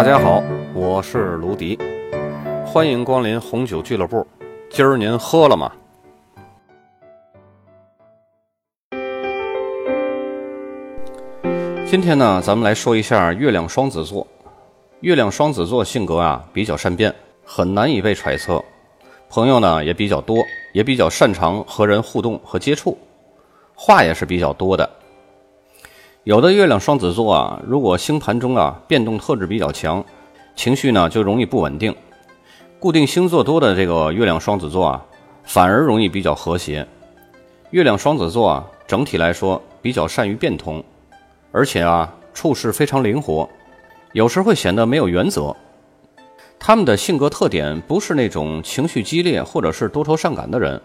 大家好，我是卢迪，欢迎光临红酒俱乐部。今儿您喝了吗？今天呢，咱们来说一下月亮双子座。月亮双子座性格啊比较善变，很难以被揣测，朋友呢也比较多，也比较擅长和人互动和接触，话也是比较多的。有的月亮双子座啊，如果星盘中啊变动特质比较强，情绪呢就容易不稳定。固定星座多的这个月亮双子座啊，反而容易比较和谐。月亮双子座啊，整体来说比较善于变通，而且啊处事非常灵活，有时会显得没有原则。他们的性格特点不是那种情绪激烈或者是多愁善感的人，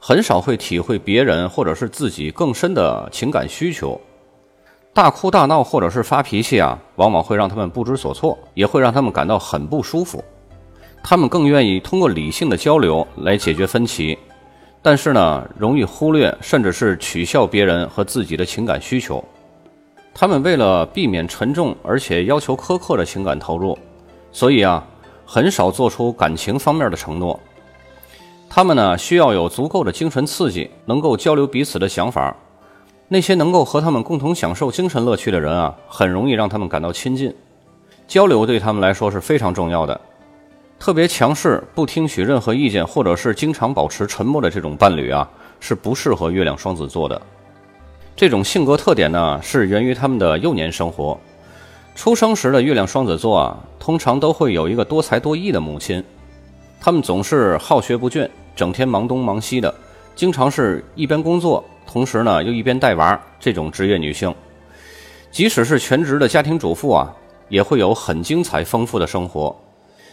很少会体会别人或者是自己更深的情感需求。大哭大闹或者是发脾气啊，往往会让他们不知所措，也会让他们感到很不舒服。他们更愿意通过理性的交流来解决分歧，但是呢，容易忽略甚至是取笑别人和自己的情感需求。他们为了避免沉重而且要求苛刻的情感投入，所以啊，很少做出感情方面的承诺。他们呢，需要有足够的精神刺激，能够交流彼此的想法。那些能够和他们共同享受精神乐趣的人啊，很容易让他们感到亲近。交流对他们来说是非常重要的。特别强势、不听取任何意见，或者是经常保持沉默的这种伴侣啊，是不适合月亮双子座的。这种性格特点呢，是源于他们的幼年生活。出生时的月亮双子座啊，通常都会有一个多才多艺的母亲。他们总是好学不倦，整天忙东忙西的，经常是一边工作。同时呢，又一边带娃，这种职业女性，即使是全职的家庭主妇啊，也会有很精彩丰富的生活。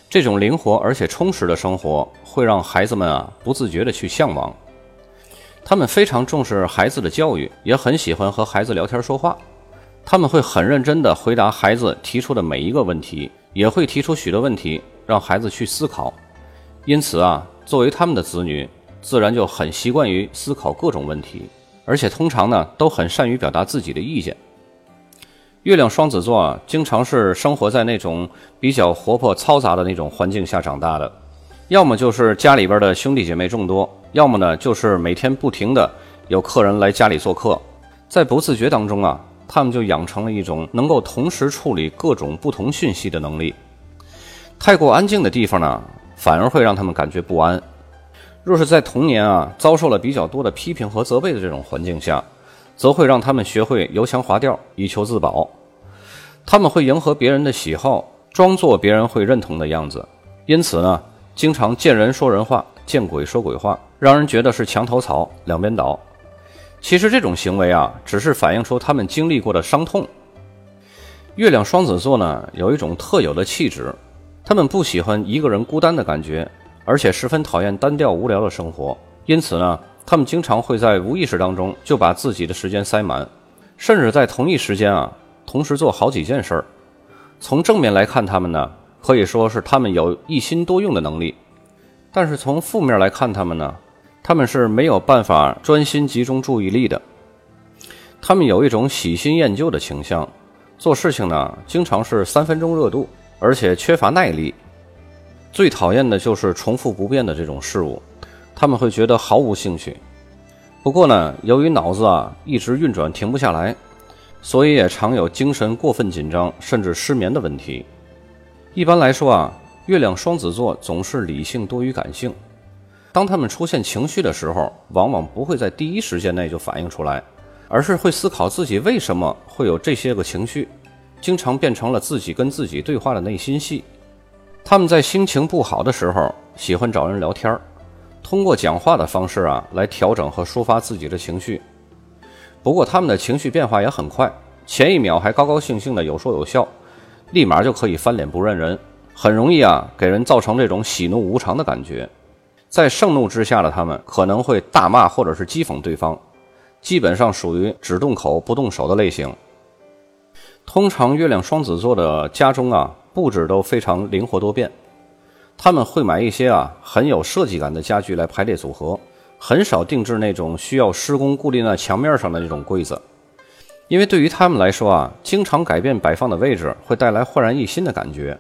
这种灵活而且充实的生活，会让孩子们啊不自觉的去向往。他们非常重视孩子的教育，也很喜欢和孩子聊天说话。他们会很认真地回答孩子提出的每一个问题，也会提出许多问题让孩子去思考。因此啊，作为他们的子女，自然就很习惯于思考各种问题。而且通常呢，都很善于表达自己的意见。月亮双子座啊，经常是生活在那种比较活泼嘈杂的那种环境下长大的，要么就是家里边的兄弟姐妹众多，要么呢就是每天不停的有客人来家里做客，在不自觉当中啊，他们就养成了一种能够同时处理各种不同讯息的能力。太过安静的地方呢，反而会让他们感觉不安。若是在童年啊遭受了比较多的批评和责备的这种环境下，则会让他们学会油腔滑调以求自保。他们会迎合别人的喜好，装作别人会认同的样子。因此呢，经常见人说人话，见鬼说鬼话，让人觉得是墙头草，两边倒。其实这种行为啊，只是反映出他们经历过的伤痛。月亮双子座呢，有一种特有的气质，他们不喜欢一个人孤单的感觉。而且十分讨厌单调无聊的生活，因此呢，他们经常会在无意识当中就把自己的时间塞满，甚至在同一时间啊，同时做好几件事儿。从正面来看，他们呢，可以说是他们有一心多用的能力；但是从负面来看，他们呢，他们是没有办法专心集中注意力的。他们有一种喜新厌旧的倾向，做事情呢，经常是三分钟热度，而且缺乏耐力。最讨厌的就是重复不变的这种事物，他们会觉得毫无兴趣。不过呢，由于脑子啊一直运转停不下来，所以也常有精神过分紧张甚至失眠的问题。一般来说啊，月亮双子座总是理性多于感性。当他们出现情绪的时候，往往不会在第一时间内就反映出来，而是会思考自己为什么会有这些个情绪，经常变成了自己跟自己对话的内心戏。他们在心情不好的时候，喜欢找人聊天儿通过讲话的方式啊，来调整和抒发自己的情绪。不过，他们的情绪变化也很快，前一秒还高高兴兴的有说有笑，立马就可以翻脸不认人，很容易啊，给人造成这种喜怒无常的感觉。在盛怒之下的他们，可能会大骂或者是讥讽对方，基本上属于只动口不动手的类型。通常，月亮双子座的家中啊。布置都非常灵活多变，他们会买一些啊很有设计感的家具来排列组合，很少定制那种需要施工固定在墙面上的那种柜子。因为对于他们来说啊，经常改变摆放的位置会带来焕然一新的感觉，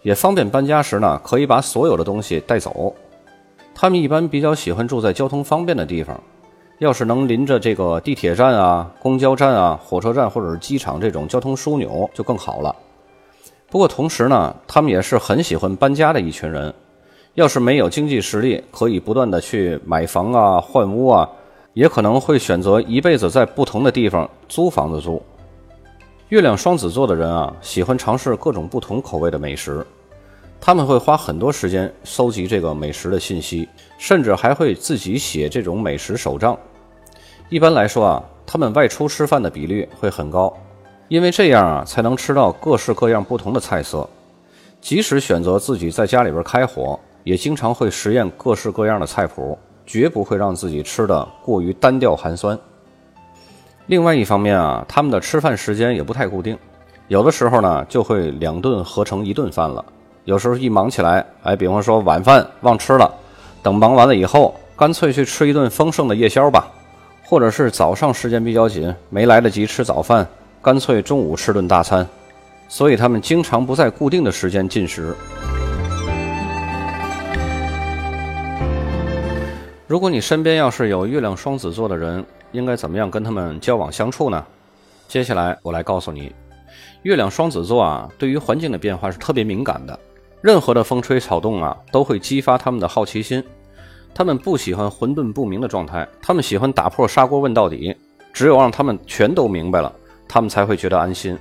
也方便搬家时呢可以把所有的东西带走。他们一般比较喜欢住在交通方便的地方，要是能临着这个地铁站啊、公交站啊、火车站或者是机场这种交通枢纽就更好了。不过同时呢，他们也是很喜欢搬家的一群人。要是没有经济实力，可以不断的去买房啊、换屋啊，也可能会选择一辈子在不同的地方租房子住。月亮双子座的人啊，喜欢尝试各种不同口味的美食，他们会花很多时间搜集这个美食的信息，甚至还会自己写这种美食手账。一般来说啊，他们外出吃饭的比率会很高，因为这样啊，才能吃到各式各样不同的菜色。即使选择自己在家里边开火。也经常会实验各式各样的菜谱，绝不会让自己吃的过于单调寒酸。另外一方面啊，他们的吃饭时间也不太固定，有的时候呢就会两顿合成一顿饭了。有时候一忙起来，哎，比方说晚饭忘吃了，等忙完了以后，干脆去吃一顿丰盛的夜宵吧；或者是早上时间比较紧，没来得及吃早饭，干脆中午吃顿大餐。所以他们经常不在固定的时间进食。如果你身边要是有月亮双子座的人，应该怎么样跟他们交往相处呢？接下来我来告诉你，月亮双子座啊，对于环境的变化是特别敏感的，任何的风吹草动啊，都会激发他们的好奇心。他们不喜欢混沌不明的状态，他们喜欢打破砂锅问到底。只有让他们全都明白了，他们才会觉得安心。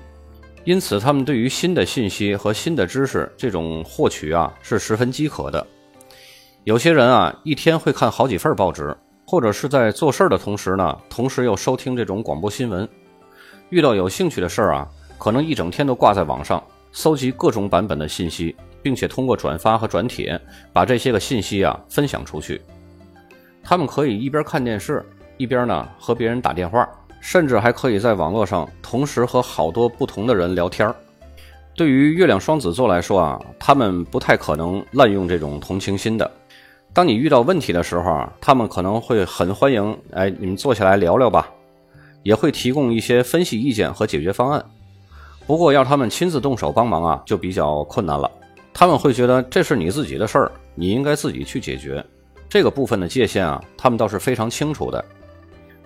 因此，他们对于新的信息和新的知识这种获取啊，是十分饥渴的。有些人啊，一天会看好几份报纸，或者是在做事儿的同时呢，同时又收听这种广播新闻。遇到有兴趣的事儿啊，可能一整天都挂在网上，搜集各种版本的信息，并且通过转发和转帖，把这些个信息啊分享出去。他们可以一边看电视，一边呢和别人打电话，甚至还可以在网络上同时和好多不同的人聊天儿。对于月亮双子座来说啊，他们不太可能滥用这种同情心的。当你遇到问题的时候啊，他们可能会很欢迎，哎，你们坐下来聊聊吧，也会提供一些分析意见和解决方案。不过要他们亲自动手帮忙啊，就比较困难了。他们会觉得这是你自己的事儿，你应该自己去解决。这个部分的界限啊，他们倒是非常清楚的。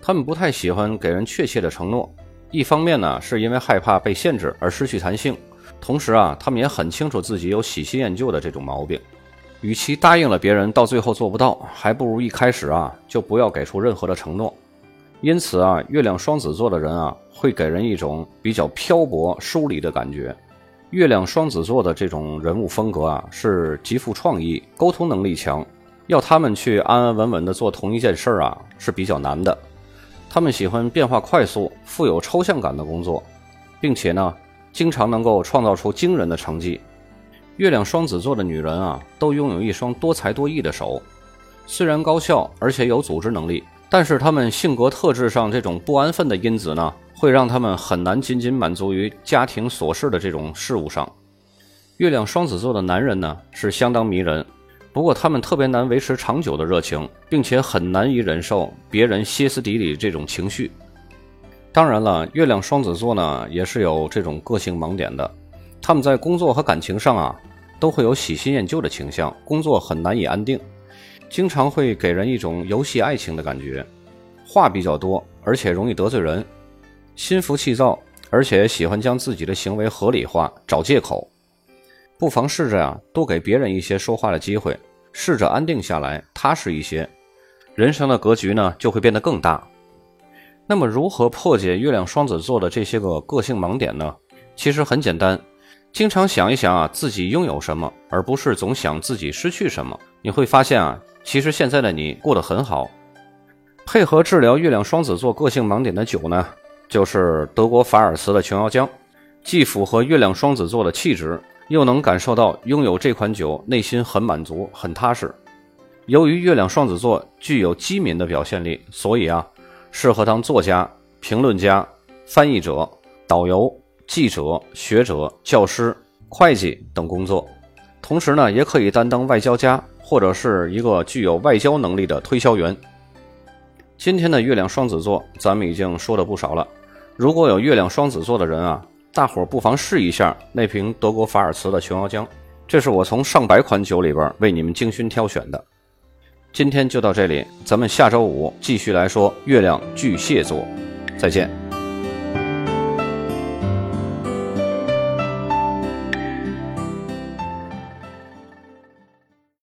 他们不太喜欢给人确切的承诺，一方面呢，是因为害怕被限制而失去弹性，同时啊，他们也很清楚自己有喜新厌旧的这种毛病。与其答应了别人，到最后做不到，还不如一开始啊就不要给出任何的承诺。因此啊，月亮双子座的人啊，会给人一种比较漂泊、疏离的感觉。月亮双子座的这种人物风格啊，是极富创意、沟通能力强，要他们去安安稳稳地做同一件事儿啊，是比较难的。他们喜欢变化快速、富有抽象感的工作，并且呢，经常能够创造出惊人的成绩。月亮双子座的女人啊，都拥有一双多才多艺的手，虽然高效，而且有组织能力，但是她们性格特质上这种不安分的因子呢，会让他们很难仅仅满足于家庭琐事的这种事物上。月亮双子座的男人呢，是相当迷人，不过他们特别难维持长久的热情，并且很难以忍受别人歇斯底里这种情绪。当然了，月亮双子座呢，也是有这种个性盲点的，他们在工作和感情上啊。都会有喜新厌旧的倾向，工作很难以安定，经常会给人一种游戏爱情的感觉。话比较多，而且容易得罪人，心浮气躁，而且喜欢将自己的行为合理化，找借口。不妨试着呀，多给别人一些说话的机会，试着安定下来，踏实一些，人生的格局呢就会变得更大。那么，如何破解月亮双子座的这些个个性盲点呢？其实很简单。经常想一想啊，自己拥有什么，而不是总想自己失去什么。你会发现啊，其实现在的你过得很好。配合治疗月亮双子座个性盲点的酒呢，就是德国法尔茨的琼瑶浆，既符合月亮双子座的气质，又能感受到拥有这款酒内心很满足、很踏实。由于月亮双子座具有机敏的表现力，所以啊，适合当作家、评论家、翻译者、导游。记者、学者、教师、会计等工作，同时呢，也可以担当外交家或者是一个具有外交能力的推销员。今天的月亮双子座，咱们已经说了不少了。如果有月亮双子座的人啊，大伙儿不妨试一下那瓶德国法尔茨的琼瑶浆，这是我从上百款酒里边为你们精心挑选的。今天就到这里，咱们下周五继续来说月亮巨蟹座，再见。